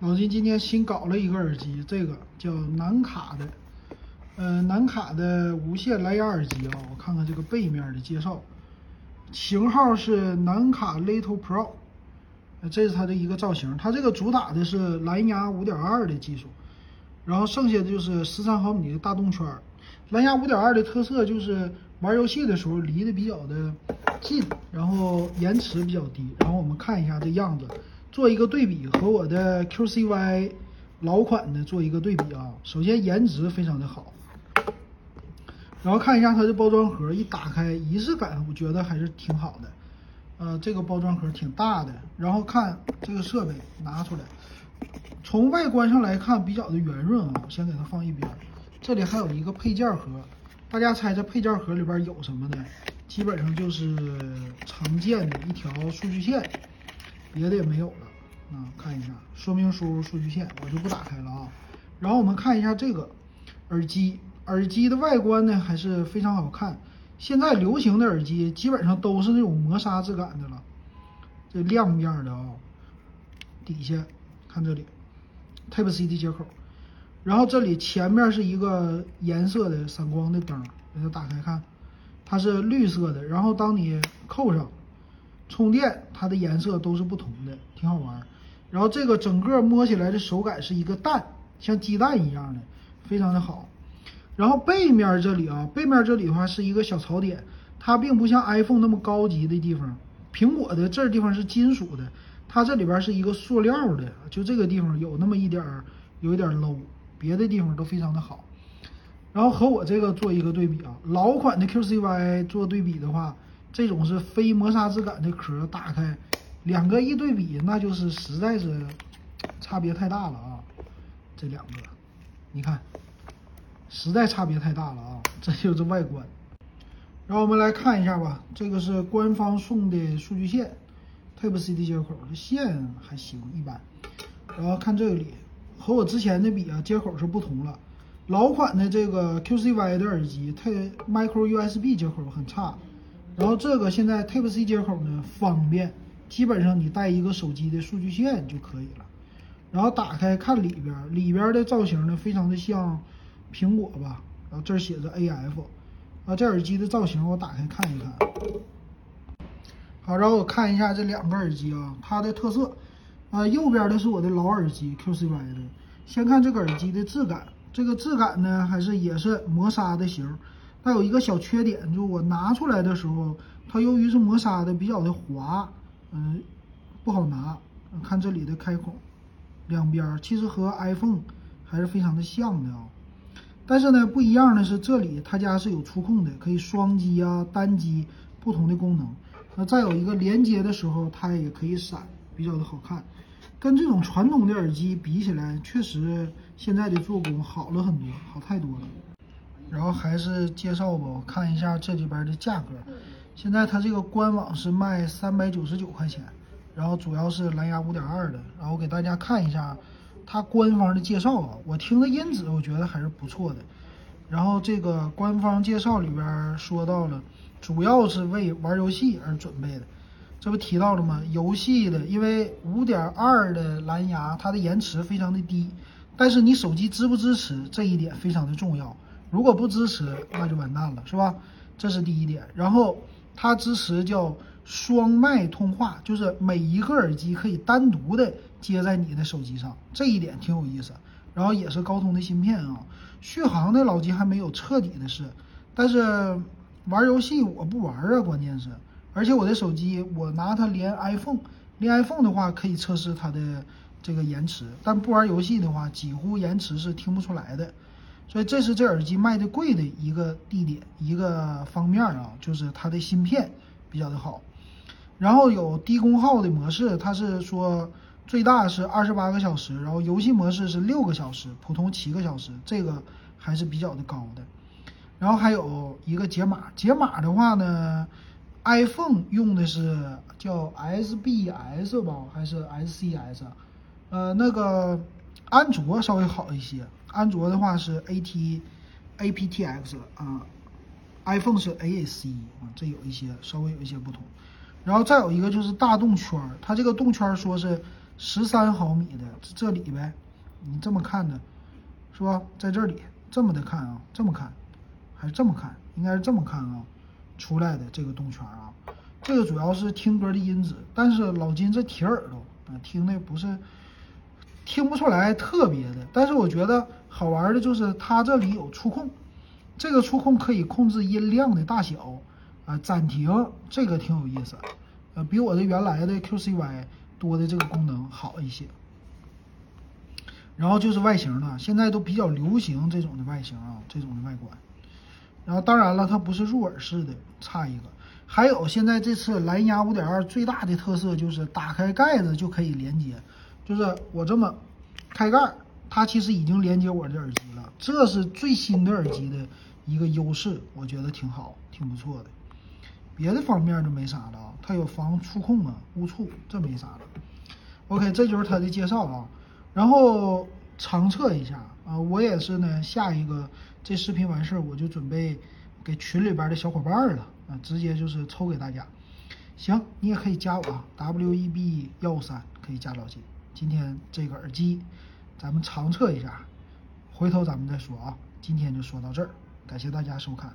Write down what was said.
老金今天新搞了一个耳机，这个叫南卡的，呃，南卡的无线蓝牙耳机啊。我看看这个背面的介绍，型号是南卡 Little Pro，这是它的一个造型。它这个主打的是蓝牙五点二的技术，然后剩下的就是十三毫米的大动圈。蓝牙五点二的特色就是玩游戏的时候离得比较的近，然后延迟比较低。然后我们看一下这样子，做一个对比，和我的 QCY 老款的做一个对比啊。首先颜值非常的好，然后看一下它的包装盒，一打开仪式感，我觉得还是挺好的。呃，这个包装盒挺大的，然后看这个设备拿出来，从外观上来看比较的圆润啊，我先给它放一边。这里还有一个配件盒，大家猜这配件盒里边有什么呢？基本上就是常见的一条数据线，别的也没有了。啊，看一下说明书、数据线，我就不打开了啊。然后我们看一下这个耳机，耳机的外观呢还是非常好看。现在流行的耳机基本上都是那种磨砂质感的了，这亮面的啊。底下看这里，Type C 的接口。然后这里前面是一个颜色的闪光的灯，给它打开看，它是绿色的。然后当你扣上充电，它的颜色都是不同的，挺好玩。然后这个整个摸起来的手感是一个蛋，像鸡蛋一样的，非常的好。然后背面这里啊，背面这里的话是一个小槽点，它并不像 iPhone 那么高级的地方。苹果的这地方是金属的，它这里边是一个塑料的，就这个地方有那么一点儿，有一点 low。别的地方都非常的好，然后和我这个做一个对比啊，老款的 QCY 做对比的话，这种是非磨砂质感的壳打开，两个一对比，那就是实在是差别太大了啊，这两个，你看，实在差别太大了啊，这就是外观。然后我们来看一下吧，这个是官方送的数据线，Type C 的接口，这线还行一般。然后看这里。和我之前的比啊，接口是不同了。老款的这个 QCY 的耳机，它 Micro USB 接口很差。然后这个现在 Type C 接口呢方便，基本上你带一个手机的数据线就可以了。然后打开看里边，里边的造型呢非常的像苹果吧。然后这儿写着 AF，啊，这耳机的造型我打开看一看。好，然后我看一下这两个耳机啊，它的特色。啊，右边的是我的老耳机 QCY 的。先看这个耳机的质感，这个质感呢还是也是磨砂的型。它有一个小缺点，就是我拿出来的时候，它由于是磨砂的，比较的滑，嗯，不好拿。看这里的开孔，两边其实和 iPhone 还是非常的像的啊。但是呢，不一样的是这里它家是有触控的，可以双击啊、单击不同的功能。那再有一个连接的时候，它也可以闪。比较的好看，跟这种传统的耳机比起来，确实现在的做工好了很多，好太多了。然后还是介绍吧，我看一下这里边的价格。现在它这个官网是卖三百九十九块钱，然后主要是蓝牙五点二的。然后给大家看一下它官方的介绍啊，我听的音质我觉得还是不错的。然后这个官方介绍里边说到了，主要是为玩游戏而准备的。这不提到了吗？游戏的，因为五点二的蓝牙，它的延迟非常的低，但是你手机支不支持这一点非常的重要。如果不支持，那就完蛋了，是吧？这是第一点。然后它支持叫双麦通话，就是每一个耳机可以单独的接在你的手机上，这一点挺有意思。然后也是高通的芯片啊，续航的老金还没有彻底的试，但是玩游戏我不玩啊，关键是。而且我的手机，我拿它连 iPhone，连 iPhone 的话可以测试它的这个延迟，但不玩游戏的话，几乎延迟是听不出来的。所以这是这耳机卖的贵的一个地点，一个方面啊，就是它的芯片比较的好。然后有低功耗的模式，它是说最大是二十八个小时，然后游戏模式是六个小时，普通七个小时，这个还是比较的高的。然后还有一个解码，解码的话呢。iPhone 用的是叫 SBS 吧，还是 SCS？呃，那个安卓稍微好一些，安卓的话是 AT aptX 啊，iPhone 是 AAC 啊，这有一些稍微有一些不同。然后再有一个就是大动圈，它这个动圈说是十三毫米的这这里呗，你这么看的，是吧？在这里这么的看啊，这么看，还是这么看？应该是这么看啊，出来的这个动圈啊，这个主要是听歌的音质，但是老金这铁耳朵啊，听的不是听不出来特别的，但是我觉得好玩的就是它这里有触控，这个触控可以控制音量的大小啊，暂停，这个挺有意思，呃，比我的原来的 QCY 多的这个功能好一些。然后就是外形了，现在都比较流行这种的外形啊，这种的外观。然后当然了，它不是入耳式的，差一个。还有现在这次蓝牙5.2最大的特色就是打开盖子就可以连接，就是我这么开盖，它其实已经连接我的耳机了。这是最新的耳机的一个优势，我觉得挺好，挺不错的。别的方面就没啥了啊，它有防触控啊，误触，这没啥了。OK，这就是它的介绍啊。然后长测一下啊，我也是呢。下一个这视频完事儿，我就准备给群里边的小伙伴了啊，直接就是抽给大家。行，你也可以加我啊，W E B 幺五三可以加老金。今天这个耳机咱们长测一下，回头咱们再说啊。今天就说到这儿，感谢大家收看。